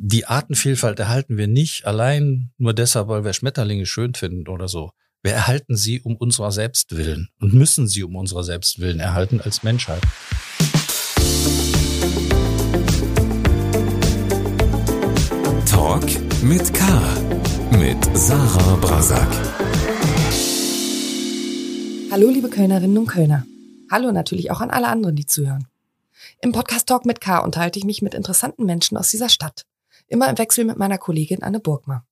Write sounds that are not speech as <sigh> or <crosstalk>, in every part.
die Artenvielfalt erhalten wir nicht allein nur deshalb, weil wir Schmetterlinge schön finden oder so. Wir erhalten sie um unserer selbst willen und müssen sie um unserer selbst willen erhalten als Menschheit. Talk mit K. Mit Sarah Brasak. Hallo, liebe Kölnerinnen und Kölner. Hallo natürlich auch an alle anderen, die zuhören. Im Podcast Talk mit K unterhalte ich mich mit interessanten Menschen aus dieser Stadt. Immer im Wechsel mit meiner Kollegin Anne Burgmer.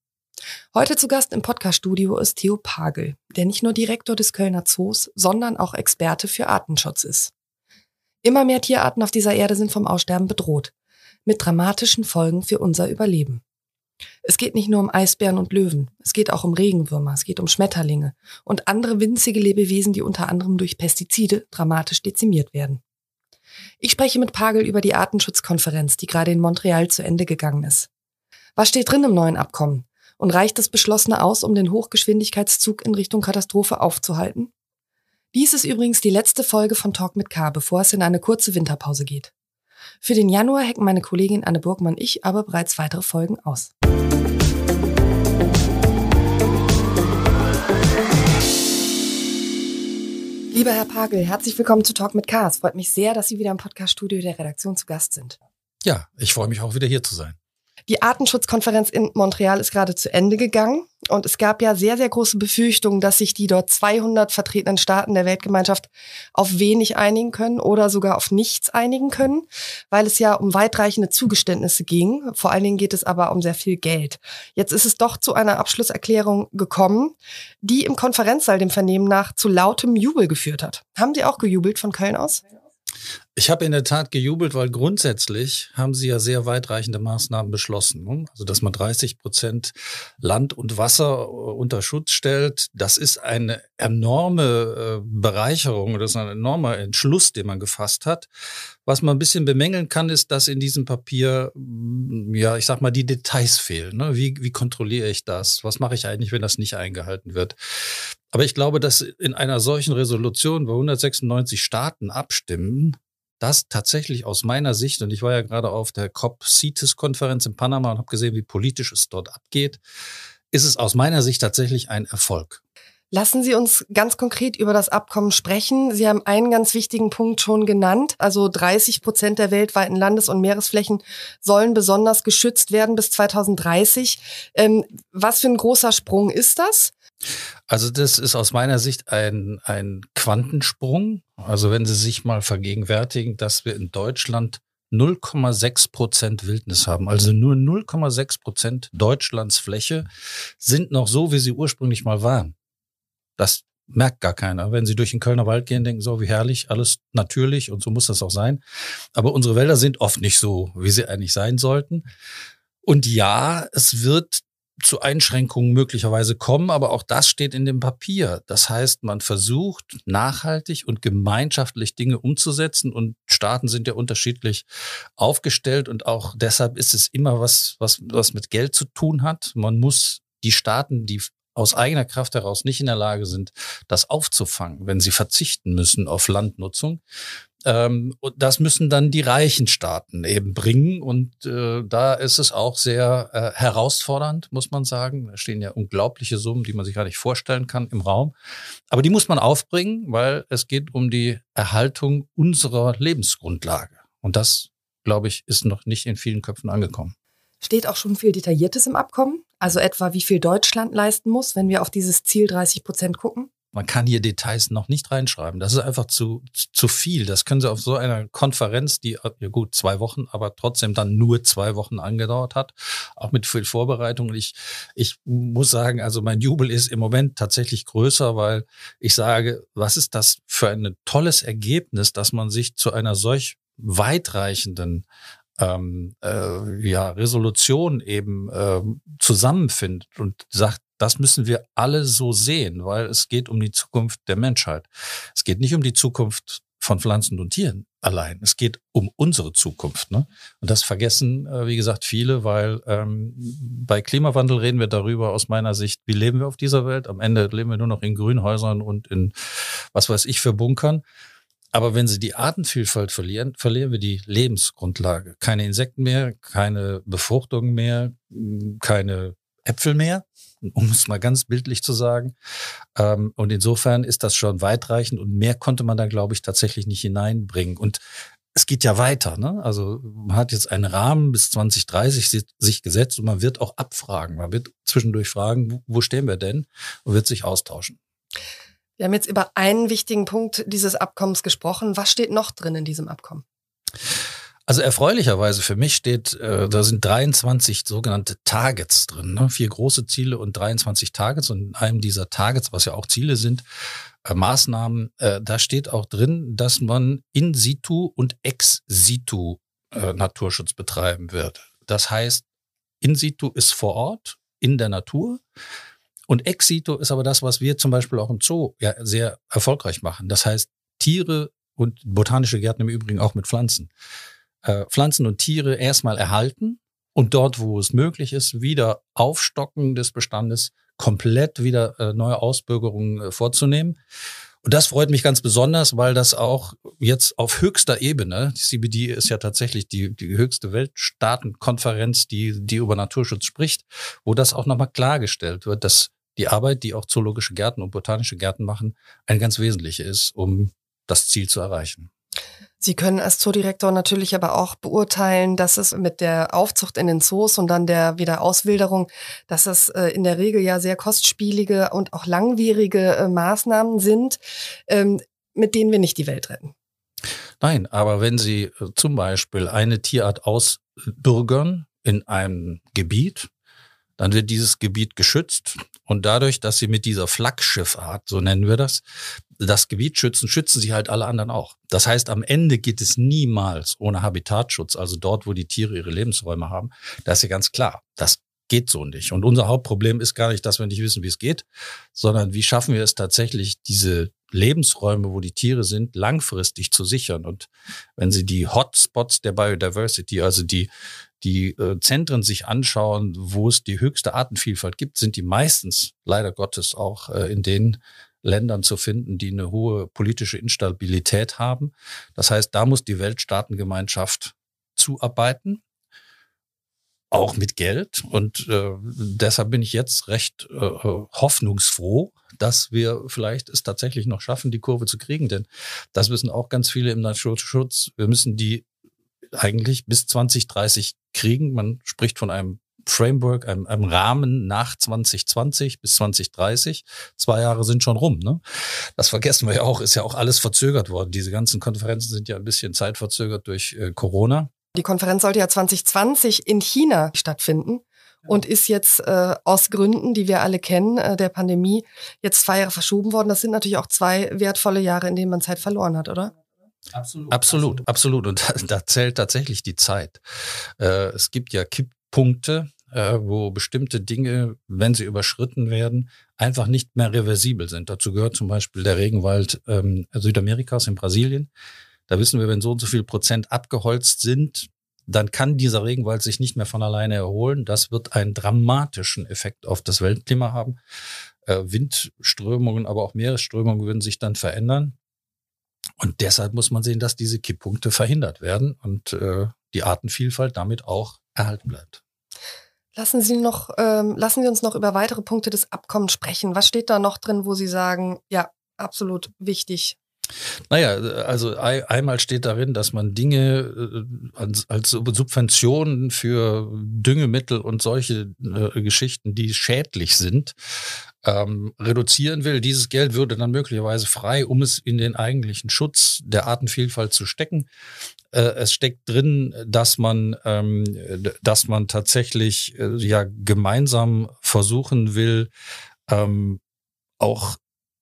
Heute zu Gast im Podcaststudio ist Theo Pagel, der nicht nur Direktor des Kölner Zoos, sondern auch Experte für Artenschutz ist. Immer mehr Tierarten auf dieser Erde sind vom Aussterben bedroht, mit dramatischen Folgen für unser Überleben. Es geht nicht nur um Eisbären und Löwen, es geht auch um Regenwürmer, es geht um Schmetterlinge und andere winzige Lebewesen, die unter anderem durch Pestizide dramatisch dezimiert werden. Ich spreche mit Pagel über die Artenschutzkonferenz, die gerade in Montreal zu Ende gegangen ist. Was steht drin im neuen Abkommen? Und reicht das Beschlossene aus, um den Hochgeschwindigkeitszug in Richtung Katastrophe aufzuhalten? Dies ist übrigens die letzte Folge von Talk mit K, bevor es in eine kurze Winterpause geht. Für den Januar hecken meine Kollegin Anne Burgmann und ich aber bereits weitere Folgen aus. Lieber Herr Pagel, herzlich willkommen zu Talk mit K. Es freut mich sehr, dass Sie wieder im Podcaststudio der Redaktion zu Gast sind. Ja, ich freue mich auch wieder hier zu sein. Die Artenschutzkonferenz in Montreal ist gerade zu Ende gegangen und es gab ja sehr, sehr große Befürchtungen, dass sich die dort 200 vertretenen Staaten der Weltgemeinschaft auf wenig einigen können oder sogar auf nichts einigen können, weil es ja um weitreichende Zugeständnisse ging. Vor allen Dingen geht es aber um sehr viel Geld. Jetzt ist es doch zu einer Abschlusserklärung gekommen, die im Konferenzsaal dem Vernehmen nach zu lautem Jubel geführt hat. Haben Sie auch gejubelt von Köln aus? Ich habe in der Tat gejubelt, weil grundsätzlich haben sie ja sehr weitreichende Maßnahmen beschlossen. Ne? Also, dass man 30 Prozent Land und Wasser äh, unter Schutz stellt, das ist eine enorme äh, Bereicherung, das ist ein enormer Entschluss, den man gefasst hat. Was man ein bisschen bemängeln kann, ist, dass in diesem Papier, mm, ja, ich sag mal, die Details fehlen. Ne? Wie, wie kontrolliere ich das? Was mache ich eigentlich, wenn das nicht eingehalten wird? Aber ich glaube, dass in einer solchen Resolution, wo 196 Staaten abstimmen, das tatsächlich aus meiner Sicht, und ich war ja gerade auf der COP-CITES-Konferenz in Panama und habe gesehen, wie politisch es dort abgeht, ist es aus meiner Sicht tatsächlich ein Erfolg. Lassen Sie uns ganz konkret über das Abkommen sprechen. Sie haben einen ganz wichtigen Punkt schon genannt. Also 30 Prozent der weltweiten Landes- und Meeresflächen sollen besonders geschützt werden bis 2030. Ähm, was für ein großer Sprung ist das? Also das ist aus meiner Sicht ein, ein Quantensprung. Also wenn Sie sich mal vergegenwärtigen, dass wir in Deutschland 0,6 Prozent Wildnis haben. Also nur 0,6 Prozent Deutschlands Fläche sind noch so, wie sie ursprünglich mal waren. Das merkt gar keiner. Wenn Sie durch den Kölner Wald gehen, denken so, wie herrlich, alles natürlich und so muss das auch sein. Aber unsere Wälder sind oft nicht so, wie sie eigentlich sein sollten. Und ja, es wird zu Einschränkungen möglicherweise kommen, aber auch das steht in dem Papier. Das heißt, man versucht nachhaltig und gemeinschaftlich Dinge umzusetzen und Staaten sind ja unterschiedlich aufgestellt und auch deshalb ist es immer was, was, was mit Geld zu tun hat. Man muss die Staaten, die aus eigener Kraft heraus nicht in der Lage sind, das aufzufangen, wenn sie verzichten müssen auf Landnutzung, ähm, und das müssen dann die reichen Staaten eben bringen. Und äh, da ist es auch sehr äh, herausfordernd, muss man sagen. Da stehen ja unglaubliche Summen, die man sich gar nicht vorstellen kann im Raum. Aber die muss man aufbringen, weil es geht um die Erhaltung unserer Lebensgrundlage. Und das, glaube ich, ist noch nicht in vielen Köpfen angekommen. Steht auch schon viel Detailliertes im Abkommen? Also etwa, wie viel Deutschland leisten muss, wenn wir auf dieses Ziel 30 Prozent gucken? Man kann hier Details noch nicht reinschreiben. Das ist einfach zu, zu viel. Das können Sie auf so einer Konferenz, die ja gut zwei Wochen, aber trotzdem dann nur zwei Wochen angedauert hat, auch mit viel Vorbereitung. Ich, ich muss sagen, also mein Jubel ist im Moment tatsächlich größer, weil ich sage, was ist das für ein tolles Ergebnis, dass man sich zu einer solch weitreichenden ähm, äh, ja, Resolution eben äh, zusammenfindet und sagt, das müssen wir alle so sehen, weil es geht um die Zukunft der Menschheit. Es geht nicht um die Zukunft von Pflanzen und Tieren allein. Es geht um unsere Zukunft. Ne? Und das vergessen, äh, wie gesagt, viele, weil ähm, bei Klimawandel reden wir darüber aus meiner Sicht, wie leben wir auf dieser Welt. Am Ende leben wir nur noch in Grünhäusern und in was weiß ich für Bunkern. Aber wenn sie die Artenvielfalt verlieren, verlieren wir die Lebensgrundlage. Keine Insekten mehr, keine Befruchtung mehr, keine Äpfel mehr, um es mal ganz bildlich zu sagen. Ähm, und insofern ist das schon weitreichend und mehr konnte man da, glaube ich, tatsächlich nicht hineinbringen. Und es geht ja weiter. Ne? Also man hat jetzt einen Rahmen bis 2030 sich gesetzt und man wird auch abfragen. Man wird zwischendurch fragen, wo stehen wir denn? Und wird sich austauschen. Wir haben jetzt über einen wichtigen Punkt dieses Abkommens gesprochen. Was steht noch drin in diesem Abkommen? Also erfreulicherweise für mich steht, äh, da sind 23 sogenannte Targets drin, ne? vier große Ziele und 23 Targets und in einem dieser Targets, was ja auch Ziele sind, äh, Maßnahmen, äh, da steht auch drin, dass man in situ und ex situ äh, Naturschutz betreiben wird. Das heißt, in situ ist vor Ort, in der Natur. Und ex situ ist aber das, was wir zum Beispiel auch im Zoo ja sehr erfolgreich machen. Das heißt, Tiere und botanische Gärten im Übrigen auch mit Pflanzen äh, Pflanzen und Tiere erstmal erhalten und dort, wo es möglich ist, wieder Aufstocken des Bestandes, komplett wieder äh, neue Ausbürgerungen äh, vorzunehmen. Und das freut mich ganz besonders, weil das auch jetzt auf höchster Ebene, die CBD ist ja tatsächlich die, die höchste Weltstaatenkonferenz, die, die über Naturschutz spricht, wo das auch nochmal klargestellt wird, dass die Arbeit, die auch zoologische Gärten und botanische Gärten machen, eine ganz wesentliche ist, um das Ziel zu erreichen. Sie können als Zoodirektor natürlich aber auch beurteilen, dass es mit der Aufzucht in den Zoos und dann der Wiederauswilderung, dass es äh, in der Regel ja sehr kostspielige und auch langwierige äh, Maßnahmen sind, ähm, mit denen wir nicht die Welt retten. Nein, aber wenn Sie äh, zum Beispiel eine Tierart ausbürgern in einem Gebiet, dann wird dieses Gebiet geschützt und dadurch, dass Sie mit dieser Flaggschiffart, so nennen wir das, das Gebiet schützen, schützen sie halt alle anderen auch. Das heißt, am Ende geht es niemals ohne Habitatschutz, also dort, wo die Tiere ihre Lebensräume haben. Das ist ja ganz klar. Das geht so nicht. Und unser Hauptproblem ist gar nicht, dass wir nicht wissen, wie es geht, sondern wie schaffen wir es tatsächlich, diese Lebensräume, wo die Tiere sind, langfristig zu sichern. Und wenn Sie die Hotspots der Biodiversity, also die, die äh, Zentren sich anschauen, wo es die höchste Artenvielfalt gibt, sind die meistens leider Gottes auch äh, in den Ländern zu finden, die eine hohe politische Instabilität haben. Das heißt, da muss die Weltstaatengemeinschaft zuarbeiten, auch mit Geld. Und äh, deshalb bin ich jetzt recht äh, hoffnungsfroh, dass wir vielleicht es tatsächlich noch schaffen, die Kurve zu kriegen. Denn das wissen auch ganz viele im Naturschutz. Wir müssen die eigentlich bis 2030 kriegen. Man spricht von einem Framework, einem, einem Rahmen nach 2020 bis 2030. Zwei Jahre sind schon rum. Ne? Das vergessen wir ja auch, ist ja auch alles verzögert worden. Diese ganzen Konferenzen sind ja ein bisschen zeitverzögert durch äh, Corona. Die Konferenz sollte ja 2020 in China stattfinden und ist jetzt äh, aus Gründen, die wir alle kennen, äh, der Pandemie, jetzt zwei Jahre verschoben worden. Das sind natürlich auch zwei wertvolle Jahre, in denen man Zeit verloren hat, oder? Absolut, absolut, absolut. Und da, da zählt tatsächlich die Zeit. Äh, es gibt ja Kipppunkte, äh, wo bestimmte Dinge, wenn sie überschritten werden, einfach nicht mehr reversibel sind. Dazu gehört zum Beispiel der Regenwald ähm, Südamerikas in Brasilien. Da wissen wir, wenn so und so viel Prozent abgeholzt sind, dann kann dieser Regenwald sich nicht mehr von alleine erholen. Das wird einen dramatischen Effekt auf das Weltklima haben. Äh, Windströmungen, aber auch Meeresströmungen würden sich dann verändern. Und deshalb muss man sehen, dass diese Kipppunkte verhindert werden und äh, die Artenvielfalt damit auch erhalten bleibt. Lassen Sie noch, ähm, lassen Sie uns noch über weitere Punkte des Abkommens sprechen. Was steht da noch drin, wo Sie sagen, ja, absolut wichtig? Naja, also einmal steht darin, dass man Dinge äh, als, Subventionen für Düngemittel und solche äh, Geschichten, die schädlich sind, ähm, reduzieren will. Dieses Geld würde dann möglicherweise frei, um es in den eigentlichen Schutz der Artenvielfalt zu stecken. Äh, es steckt drin, dass man, ähm, dass man tatsächlich äh, ja gemeinsam versuchen will, ähm, auch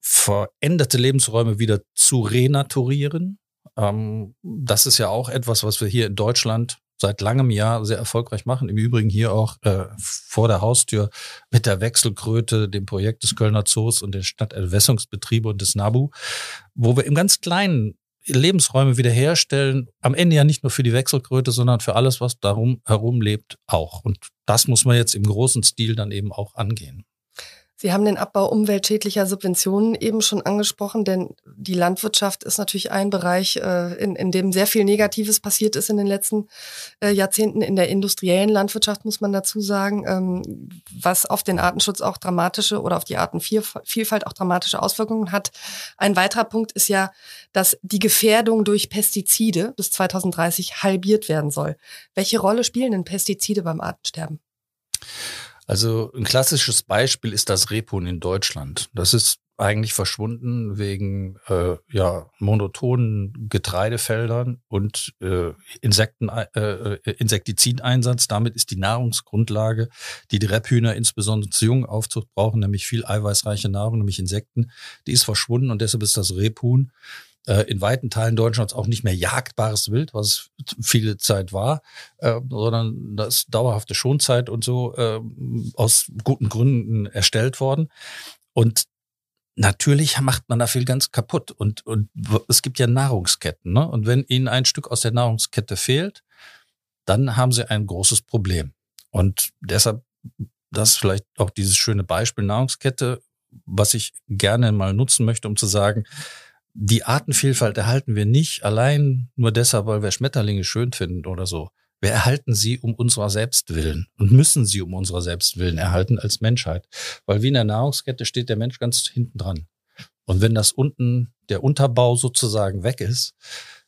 veränderte Lebensräume wieder zu renaturieren. Ähm, das ist ja auch etwas, was wir hier in Deutschland seit langem Jahr sehr erfolgreich machen. Im Übrigen hier auch äh, vor der Haustür mit der Wechselkröte, dem Projekt des Kölner Zoos und der Stadtentwässerungsbetriebe und des NABU, wo wir im ganz kleinen Lebensräume wiederherstellen, am Ende ja nicht nur für die Wechselkröte, sondern für alles, was darum herum lebt, auch. Und das muss man jetzt im großen Stil dann eben auch angehen. Sie haben den Abbau umweltschädlicher Subventionen eben schon angesprochen, denn die Landwirtschaft ist natürlich ein Bereich, äh, in, in dem sehr viel Negatives passiert ist in den letzten äh, Jahrzehnten. In der industriellen Landwirtschaft muss man dazu sagen, ähm, was auf den Artenschutz auch dramatische oder auf die Artenvielfalt auch dramatische Auswirkungen hat. Ein weiterer Punkt ist ja, dass die Gefährdung durch Pestizide bis 2030 halbiert werden soll. Welche Rolle spielen denn Pestizide beim Artensterben? Also ein klassisches Beispiel ist das Rebhuhn in Deutschland. Das ist eigentlich verschwunden wegen äh, ja, monotonen Getreidefeldern und äh, Insekten, äh, äh, Insektizideinsatz. Damit ist die Nahrungsgrundlage, die die Rebhühner insbesondere zur Jungaufzucht brauchen, nämlich viel eiweißreiche Nahrung, nämlich Insekten, die ist verschwunden und deshalb ist das Rebhuhn in weiten Teilen Deutschlands auch nicht mehr jagdbares Wild, was viele Zeit war, äh, sondern das dauerhafte Schonzeit und so äh, aus guten Gründen erstellt worden. Und natürlich macht man da viel ganz kaputt. Und, und es gibt ja Nahrungsketten. Ne? Und wenn Ihnen ein Stück aus der Nahrungskette fehlt, dann haben Sie ein großes Problem. Und deshalb, das ist vielleicht auch dieses schöne Beispiel Nahrungskette, was ich gerne mal nutzen möchte, um zu sagen, die Artenvielfalt erhalten wir nicht allein nur deshalb, weil wir Schmetterlinge schön finden oder so. Wir erhalten sie um unserer selbst willen und müssen sie um unserer selbst willen erhalten als Menschheit. Weil wie in der Nahrungskette steht der Mensch ganz hinten dran. Und wenn das unten, der Unterbau sozusagen weg ist,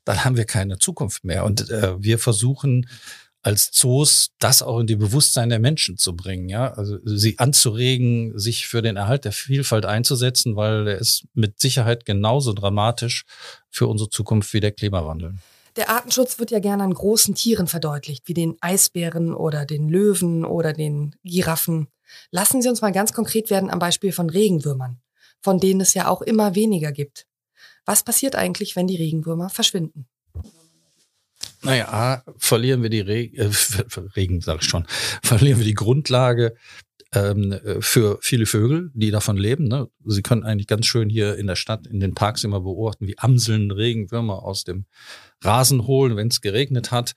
dann haben wir keine Zukunft mehr. Und äh, wir versuchen als Zoos das auch in die Bewusstsein der Menschen zu bringen, ja, also sie anzuregen, sich für den Erhalt der Vielfalt einzusetzen, weil er ist mit Sicherheit genauso dramatisch für unsere Zukunft wie der Klimawandel. Der Artenschutz wird ja gerne an großen Tieren verdeutlicht, wie den Eisbären oder den Löwen oder den Giraffen. Lassen Sie uns mal ganz konkret werden am Beispiel von Regenwürmern, von denen es ja auch immer weniger gibt. Was passiert eigentlich, wenn die Regenwürmer verschwinden? Naja, A, verlieren wir die Re äh, <laughs> Regen, sag ich schon, verlieren wir die Grundlage ähm, für viele Vögel, die davon leben. Ne? Sie können eigentlich ganz schön hier in der Stadt, in den Parks immer beobachten, wie Amseln Regenwürmer aus dem Rasen holen, wenn es geregnet hat.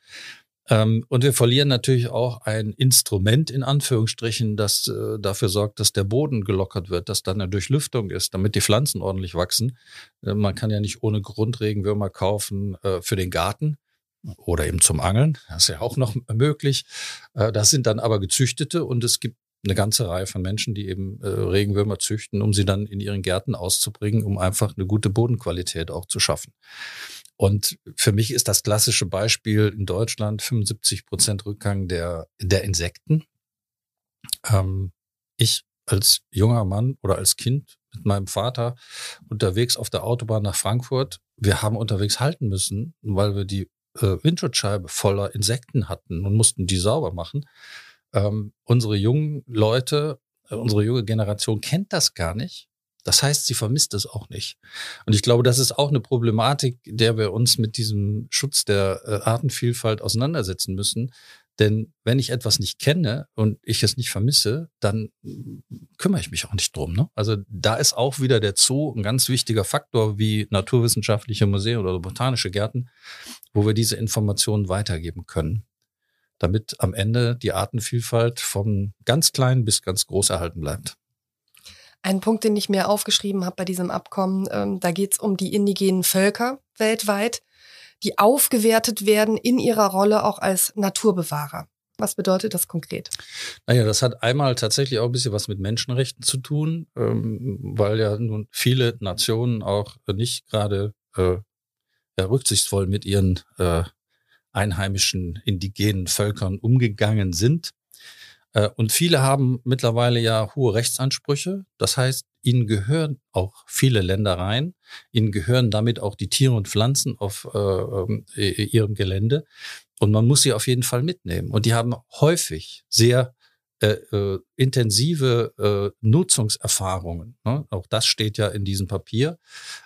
Ähm, und wir verlieren natürlich auch ein Instrument in Anführungsstrichen, das äh, dafür sorgt, dass der Boden gelockert wird, dass dann eine Durchlüftung ist, damit die Pflanzen ordentlich wachsen. Äh, man kann ja nicht ohne Grund Regenwürmer kaufen äh, für den Garten oder eben zum Angeln. Das ist ja auch noch möglich. Äh, das sind dann aber gezüchtete und es gibt eine ganze Reihe von Menschen, die eben äh, Regenwürmer züchten, um sie dann in ihren Gärten auszubringen, um einfach eine gute Bodenqualität auch zu schaffen. Und für mich ist das klassische Beispiel in Deutschland 75 Prozent Rückgang der, der Insekten. Ähm, ich als junger Mann oder als Kind mit meinem Vater unterwegs auf der Autobahn nach Frankfurt. Wir haben unterwegs halten müssen, weil wir die äh, Windschutzscheibe voller Insekten hatten und mussten die sauber machen. Ähm, unsere jungen Leute, äh, unsere junge Generation kennt das gar nicht. Das heißt, sie vermisst es auch nicht. Und ich glaube, das ist auch eine Problematik, der wir uns mit diesem Schutz der äh, Artenvielfalt auseinandersetzen müssen. Denn wenn ich etwas nicht kenne und ich es nicht vermisse, dann kümmere ich mich auch nicht drum. Ne? Also da ist auch wieder der Zoo ein ganz wichtiger Faktor wie naturwissenschaftliche Museen oder botanische Gärten, wo wir diese Informationen weitergeben können, damit am Ende die Artenvielfalt vom ganz klein bis ganz groß erhalten bleibt. Ein Punkt, den ich mir aufgeschrieben habe bei diesem Abkommen, ähm, da geht es um die indigenen Völker weltweit die aufgewertet werden in ihrer Rolle auch als Naturbewahrer. Was bedeutet das konkret? Naja, das hat einmal tatsächlich auch ein bisschen was mit Menschenrechten zu tun, ähm, weil ja nun viele Nationen auch nicht gerade äh, rücksichtsvoll mit ihren äh, einheimischen indigenen Völkern umgegangen sind. Äh, und viele haben mittlerweile ja hohe Rechtsansprüche. Das heißt, ihnen gehören auch viele Ländereien. Ihnen gehören damit auch die Tiere und Pflanzen auf äh, ähm, ihrem Gelände. Und man muss sie auf jeden Fall mitnehmen. Und die haben häufig sehr äh, äh, intensive äh, Nutzungserfahrungen. Ne? Auch das steht ja in diesem Papier.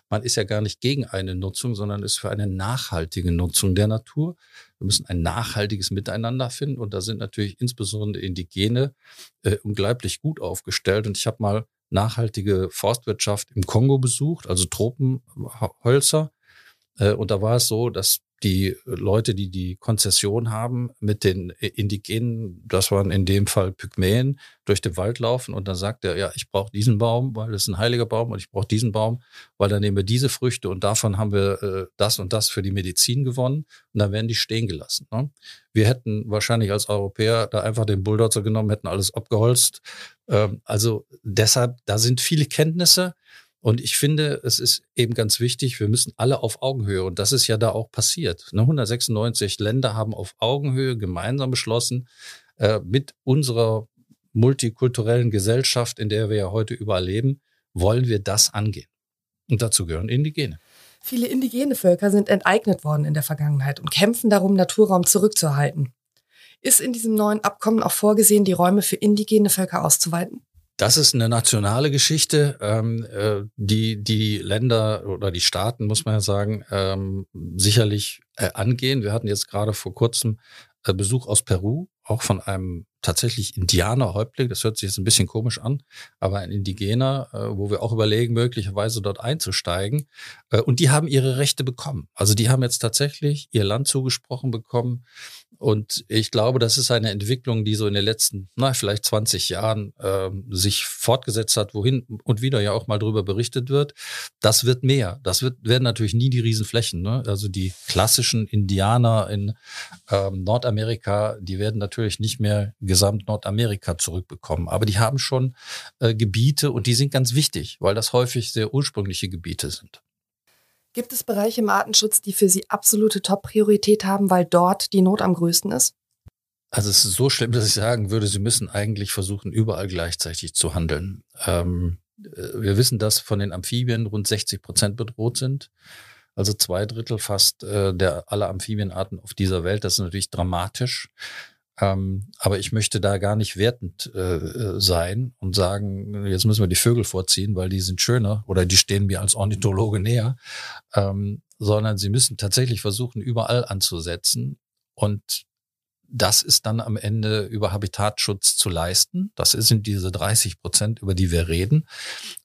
Man ist ja gar nicht gegen eine Nutzung, sondern ist für eine nachhaltige Nutzung der Natur. Wir müssen ein nachhaltiges Miteinander finden und da sind natürlich insbesondere Indigene äh, unglaublich gut aufgestellt. Und ich habe mal nachhaltige Forstwirtschaft im Kongo besucht, also Tropenhölzer. Äh, und da war es so, dass die Leute, die die Konzession haben, mit den Indigenen, das waren in dem Fall Pygmäen, durch den Wald laufen und dann sagt er, ja, ich brauche diesen Baum, weil das ist ein heiliger Baum und ich brauche diesen Baum, weil dann nehmen wir diese Früchte und davon haben wir äh, das und das für die Medizin gewonnen und dann werden die stehen gelassen. Ne? Wir hätten wahrscheinlich als Europäer da einfach den Bulldozer genommen, hätten alles abgeholzt. Ähm, also deshalb, da sind viele Kenntnisse. Und ich finde, es ist eben ganz wichtig, wir müssen alle auf Augenhöhe, und das ist ja da auch passiert. 196 ne, Länder haben auf Augenhöhe gemeinsam beschlossen, äh, mit unserer multikulturellen Gesellschaft, in der wir ja heute überall leben, wollen wir das angehen. Und dazu gehören Indigene. Viele indigene Völker sind enteignet worden in der Vergangenheit und kämpfen darum, Naturraum zurückzuerhalten. Ist in diesem neuen Abkommen auch vorgesehen, die Räume für indigene Völker auszuweiten? Das ist eine nationale Geschichte, ähm, äh, die die Länder oder die Staaten, muss man ja sagen, ähm, sicherlich äh, angehen. Wir hatten jetzt gerade vor kurzem äh, Besuch aus Peru, auch von einem tatsächlich Indianerhäuptling. Das hört sich jetzt ein bisschen komisch an, aber ein Indigener, äh, wo wir auch überlegen, möglicherweise dort einzusteigen. Äh, und die haben ihre Rechte bekommen. Also die haben jetzt tatsächlich ihr Land zugesprochen bekommen. Und ich glaube, das ist eine Entwicklung, die so in den letzten, na, vielleicht 20 Jahren äh, sich fortgesetzt hat, wohin und wieder ja auch mal drüber berichtet wird. Das wird mehr. Das wird, werden natürlich nie die Riesenflächen. Ne? Also die klassischen Indianer in ähm, Nordamerika, die werden natürlich nicht mehr gesamt Nordamerika zurückbekommen. Aber die haben schon äh, Gebiete und die sind ganz wichtig, weil das häufig sehr ursprüngliche Gebiete sind. Gibt es Bereiche im Artenschutz, die für Sie absolute Top-Priorität haben, weil dort die Not am größten ist? Also es ist so schlimm, dass ich sagen würde, Sie müssen eigentlich versuchen, überall gleichzeitig zu handeln. Ähm, äh, wir wissen, dass von den Amphibien rund 60 Prozent bedroht sind. Also zwei Drittel fast äh, der aller Amphibienarten auf dieser Welt. Das ist natürlich dramatisch. Ähm, aber ich möchte da gar nicht wertend äh, äh, sein und sagen, jetzt müssen wir die Vögel vorziehen, weil die sind schöner oder die stehen mir als Ornithologe näher, ähm, sondern sie müssen tatsächlich versuchen, überall anzusetzen. Und das ist dann am Ende über Habitatschutz zu leisten. Das sind diese 30 Prozent, über die wir reden.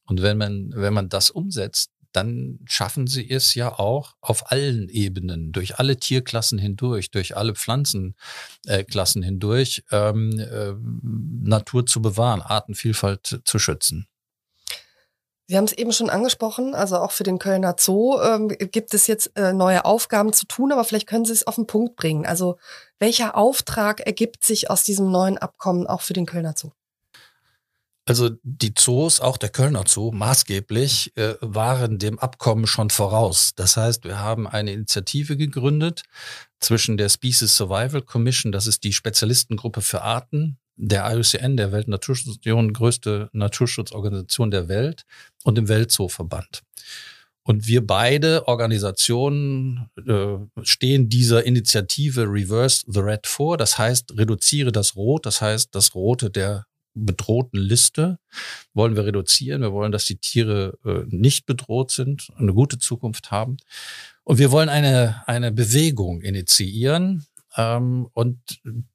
Und wenn man, wenn man das umsetzt, dann schaffen sie es ja auch auf allen Ebenen, durch alle Tierklassen hindurch, durch alle Pflanzenklassen hindurch, ähm, äh, Natur zu bewahren, Artenvielfalt zu schützen. Sie haben es eben schon angesprochen, also auch für den Kölner Zoo ähm, gibt es jetzt äh, neue Aufgaben zu tun, aber vielleicht können Sie es auf den Punkt bringen. Also welcher Auftrag ergibt sich aus diesem neuen Abkommen auch für den Kölner Zoo? Also die Zoos, auch der Kölner Zoo maßgeblich, äh, waren dem Abkommen schon voraus. Das heißt, wir haben eine Initiative gegründet zwischen der Species Survival Commission, das ist die Spezialistengruppe für Arten, der IUCN, der Weltnaturschutzorganisation, größte Naturschutzorganisation der Welt und dem Weltzooverband. Und wir beide Organisationen äh, stehen dieser Initiative Reverse the Red vor. Das heißt, reduziere das Rot, das heißt das Rote der bedrohten Liste wollen wir reduzieren. Wir wollen, dass die Tiere äh, nicht bedroht sind, eine gute Zukunft haben. Und wir wollen eine, eine Bewegung initiieren. Ähm, und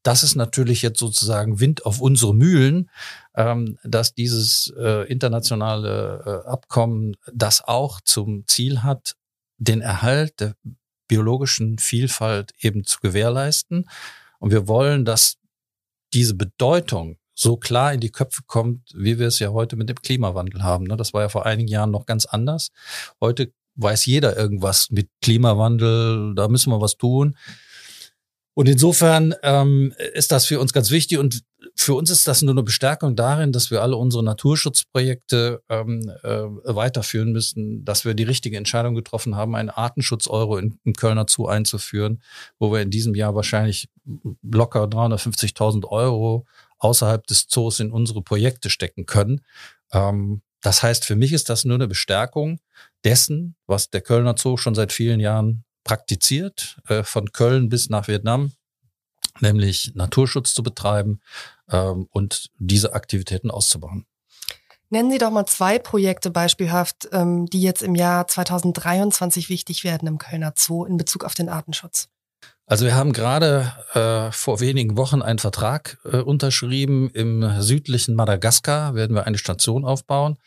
das ist natürlich jetzt sozusagen Wind auf unsere Mühlen, ähm, dass dieses äh, internationale äh, Abkommen das auch zum Ziel hat, den Erhalt der biologischen Vielfalt eben zu gewährleisten. Und wir wollen, dass diese Bedeutung so klar in die Köpfe kommt, wie wir es ja heute mit dem Klimawandel haben. Ne? Das war ja vor einigen Jahren noch ganz anders. Heute weiß jeder irgendwas mit Klimawandel, da müssen wir was tun. Und insofern ähm, ist das für uns ganz wichtig und für uns ist das nur eine Bestärkung darin, dass wir alle unsere Naturschutzprojekte ähm, äh, weiterführen müssen, dass wir die richtige Entscheidung getroffen haben, einen Artenschutz-Euro in, in Kölner Zoo einzuführen, wo wir in diesem Jahr wahrscheinlich locker 350.000 Euro außerhalb des Zoos in unsere Projekte stecken können. Ähm, das heißt, für mich ist das nur eine Bestärkung dessen, was der Kölner Zoo schon seit vielen Jahren praktiziert, äh, von Köln bis nach Vietnam, nämlich Naturschutz zu betreiben ähm, und diese Aktivitäten auszubauen. Nennen Sie doch mal zwei Projekte beispielhaft, ähm, die jetzt im Jahr 2023 wichtig werden im Kölner Zoo in Bezug auf den Artenschutz. Also wir haben gerade äh, vor wenigen Wochen einen Vertrag äh, unterschrieben. Im südlichen Madagaskar werden wir eine Station aufbauen.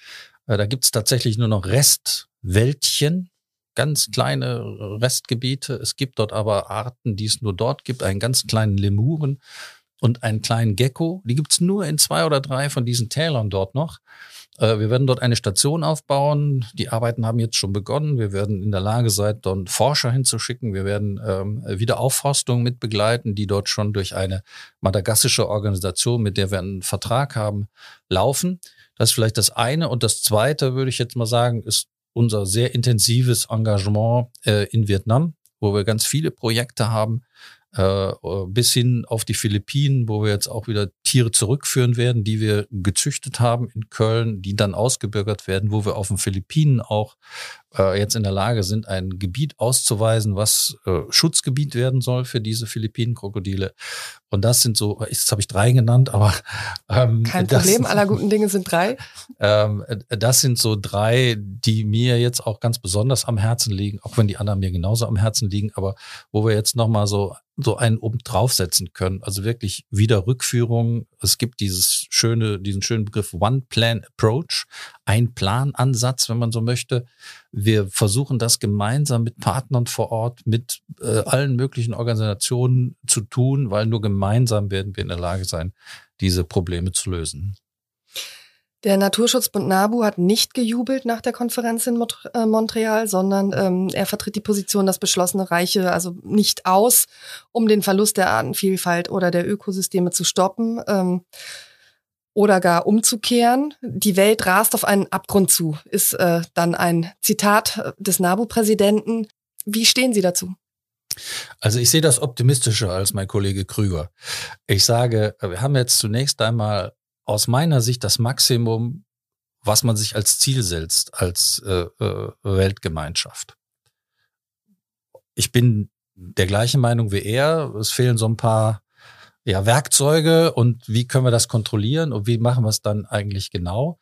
Äh, da gibt es tatsächlich nur noch Restwäldchen. ganz kleine Restgebiete. Es gibt dort aber Arten, die es nur dort gibt, einen ganz kleinen Lemuren und einen kleinen Gecko. Die gibt's nur in zwei oder drei von diesen Tälern dort noch. Äh, wir werden dort eine Station aufbauen. Die Arbeiten haben jetzt schon begonnen. Wir werden in der Lage sein, dort Forscher hinzuschicken. Wir werden ähm, Wiederaufforstung mit begleiten, die dort schon durch eine madagassische Organisation, mit der wir einen Vertrag haben, laufen. Das ist vielleicht das eine. Und das zweite, würde ich jetzt mal sagen, ist unser sehr intensives Engagement äh, in Vietnam, wo wir ganz viele Projekte haben, äh, bis hin auf die Philippinen, wo wir jetzt auch wieder Tiere zurückführen werden, die wir gezüchtet haben in Köln, die dann ausgebürgert werden, wo wir auf den Philippinen auch äh, jetzt in der Lage sind, ein Gebiet auszuweisen, was äh, Schutzgebiet werden soll für diese Philippinen-Krokodile. Und das sind so, jetzt habe ich drei genannt, aber ähm, kein Problem, das, <laughs> aller guten Dinge sind drei. Ähm, das sind so drei, die mir jetzt auch ganz besonders am Herzen liegen, auch wenn die anderen mir genauso am Herzen liegen, aber wo wir jetzt nochmal so so einen oben draufsetzen können. Also wirklich wieder Rückführung. Es gibt dieses schöne, diesen schönen Begriff One Plan Approach, ein Planansatz, wenn man so möchte. Wir versuchen das gemeinsam mit Partnern vor Ort, mit äh, allen möglichen Organisationen zu tun, weil nur gemeinsam werden wir in der Lage sein, diese Probleme zu lösen. Der Naturschutzbund NABU hat nicht gejubelt nach der Konferenz in äh, Montreal, sondern ähm, er vertritt die Position, dass beschlossene Reiche also nicht aus, um den Verlust der Artenvielfalt oder der Ökosysteme zu stoppen. Ähm, oder gar umzukehren. Die Welt rast auf einen Abgrund zu, ist äh, dann ein Zitat des NABU-Präsidenten. Wie stehen Sie dazu? Also ich sehe das optimistischer als mein Kollege Krüger. Ich sage, wir haben jetzt zunächst einmal aus meiner Sicht das Maximum, was man sich als Ziel setzt, als äh, äh, Weltgemeinschaft. Ich bin der gleichen Meinung wie er. Es fehlen so ein paar ja, Werkzeuge und wie können wir das kontrollieren und wie machen wir es dann eigentlich genau.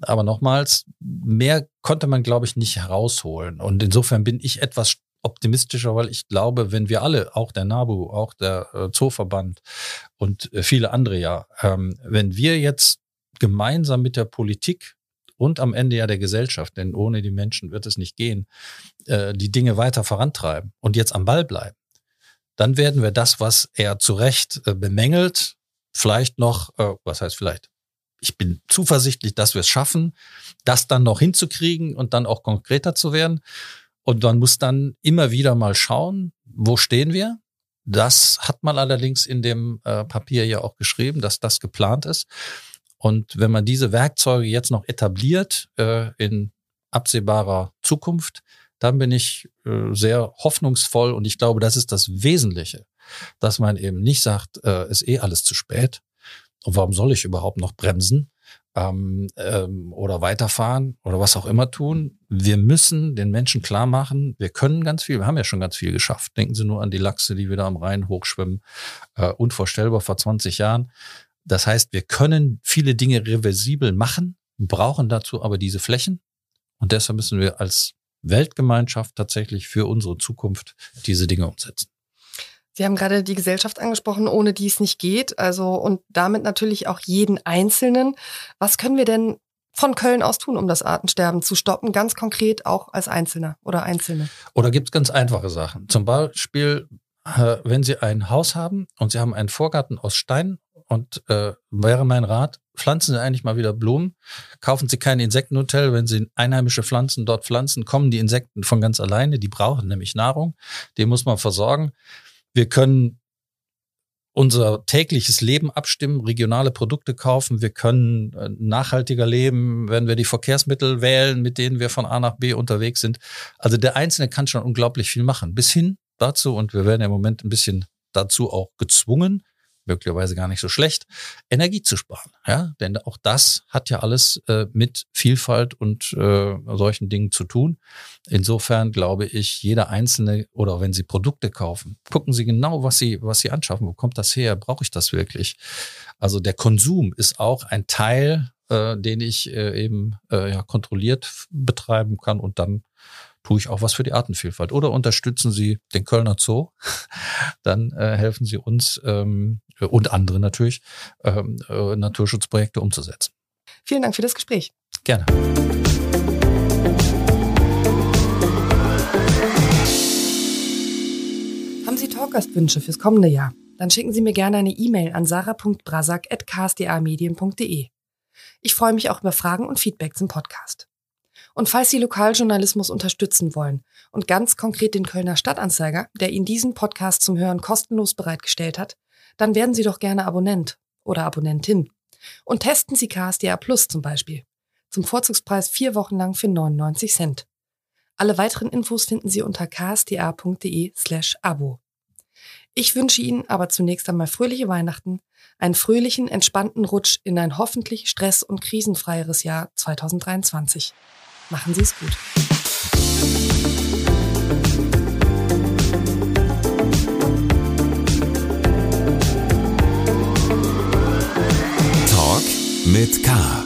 Aber nochmals, mehr konnte man, glaube ich, nicht herausholen. Und insofern bin ich etwas optimistischer, weil ich glaube, wenn wir alle, auch der NABU, auch der äh, Zooverband und äh, viele andere ja, ähm, wenn wir jetzt gemeinsam mit der Politik und am Ende ja der Gesellschaft, denn ohne die Menschen wird es nicht gehen, äh, die Dinge weiter vorantreiben und jetzt am Ball bleiben, dann werden wir das, was er zu Recht äh, bemängelt, vielleicht noch, äh, was heißt vielleicht, ich bin zuversichtlich, dass wir es schaffen, das dann noch hinzukriegen und dann auch konkreter zu werden. Und man muss dann immer wieder mal schauen, wo stehen wir? Das hat man allerdings in dem äh, Papier ja auch geschrieben, dass das geplant ist. Und wenn man diese Werkzeuge jetzt noch etabliert äh, in absehbarer Zukunft, dann bin ich äh, sehr hoffnungsvoll und ich glaube, das ist das Wesentliche, dass man eben nicht sagt, äh, ist eh alles zu spät und warum soll ich überhaupt noch bremsen ähm, ähm, oder weiterfahren oder was auch immer tun. Wir müssen den Menschen klar machen, wir können ganz viel, wir haben ja schon ganz viel geschafft. Denken Sie nur an die Lachse, die wieder am Rhein hochschwimmen, äh, unvorstellbar vor 20 Jahren. Das heißt, wir können viele Dinge reversibel machen, brauchen dazu aber diese Flächen. Und deshalb müssen wir als Weltgemeinschaft tatsächlich für unsere Zukunft diese Dinge umsetzen. Sie haben gerade die Gesellschaft angesprochen, ohne die es nicht geht. Also und damit natürlich auch jeden Einzelnen. Was können wir denn von Köln aus tun, um das Artensterben zu stoppen? Ganz konkret auch als Einzelner oder Einzelne. Oder gibt es ganz einfache Sachen? Zum Beispiel, äh, wenn Sie ein Haus haben und Sie haben einen Vorgarten aus Stein und äh, wäre mein Rat, pflanzen Sie eigentlich mal wieder Blumen. Kaufen Sie kein Insektenhotel. Wenn Sie einheimische Pflanzen dort pflanzen, kommen die Insekten von ganz alleine. Die brauchen nämlich Nahrung. Die muss man versorgen. Wir können unser tägliches Leben abstimmen, regionale Produkte kaufen. Wir können äh, nachhaltiger leben, wenn wir die Verkehrsmittel wählen, mit denen wir von A nach B unterwegs sind. Also der Einzelne kann schon unglaublich viel machen. Bis hin dazu, und wir werden im Moment ein bisschen dazu auch gezwungen, möglicherweise gar nicht so schlecht, Energie zu sparen. Ja, denn auch das hat ja alles äh, mit Vielfalt und äh, solchen Dingen zu tun. Insofern glaube ich, jeder Einzelne oder wenn Sie Produkte kaufen, gucken Sie genau, was Sie, was Sie anschaffen. Wo kommt das her? Brauche ich das wirklich? Also der Konsum ist auch ein Teil, äh, den ich äh, eben äh, ja, kontrolliert betreiben kann und dann tue ich auch was für die Artenvielfalt. Oder unterstützen Sie den Kölner Zoo, <laughs> dann äh, helfen Sie uns ähm, und andere natürlich ähm, äh, Naturschutzprojekte umzusetzen. Vielen Dank für das Gespräch. Gerne. Haben Sie Talkgastwünsche fürs kommende Jahr? Dann schicken Sie mir gerne eine E-Mail an sarah.brasak.ksdamedien.de. Ich freue mich auch über Fragen und Feedback zum Podcast. Und falls Sie Lokaljournalismus unterstützen wollen und ganz konkret den Kölner Stadtanzeiger, der Ihnen diesen Podcast zum Hören kostenlos bereitgestellt hat, dann werden Sie doch gerne Abonnent oder Abonnentin. Und testen Sie KSDA Plus zum Beispiel. Zum Vorzugspreis vier Wochen lang für 99 Cent. Alle weiteren Infos finden Sie unter ksda.de slash abo. Ich wünsche Ihnen aber zunächst einmal fröhliche Weihnachten, einen fröhlichen, entspannten Rutsch in ein hoffentlich stress- und krisenfreieres Jahr 2023. Machen Sie es gut. Mit K.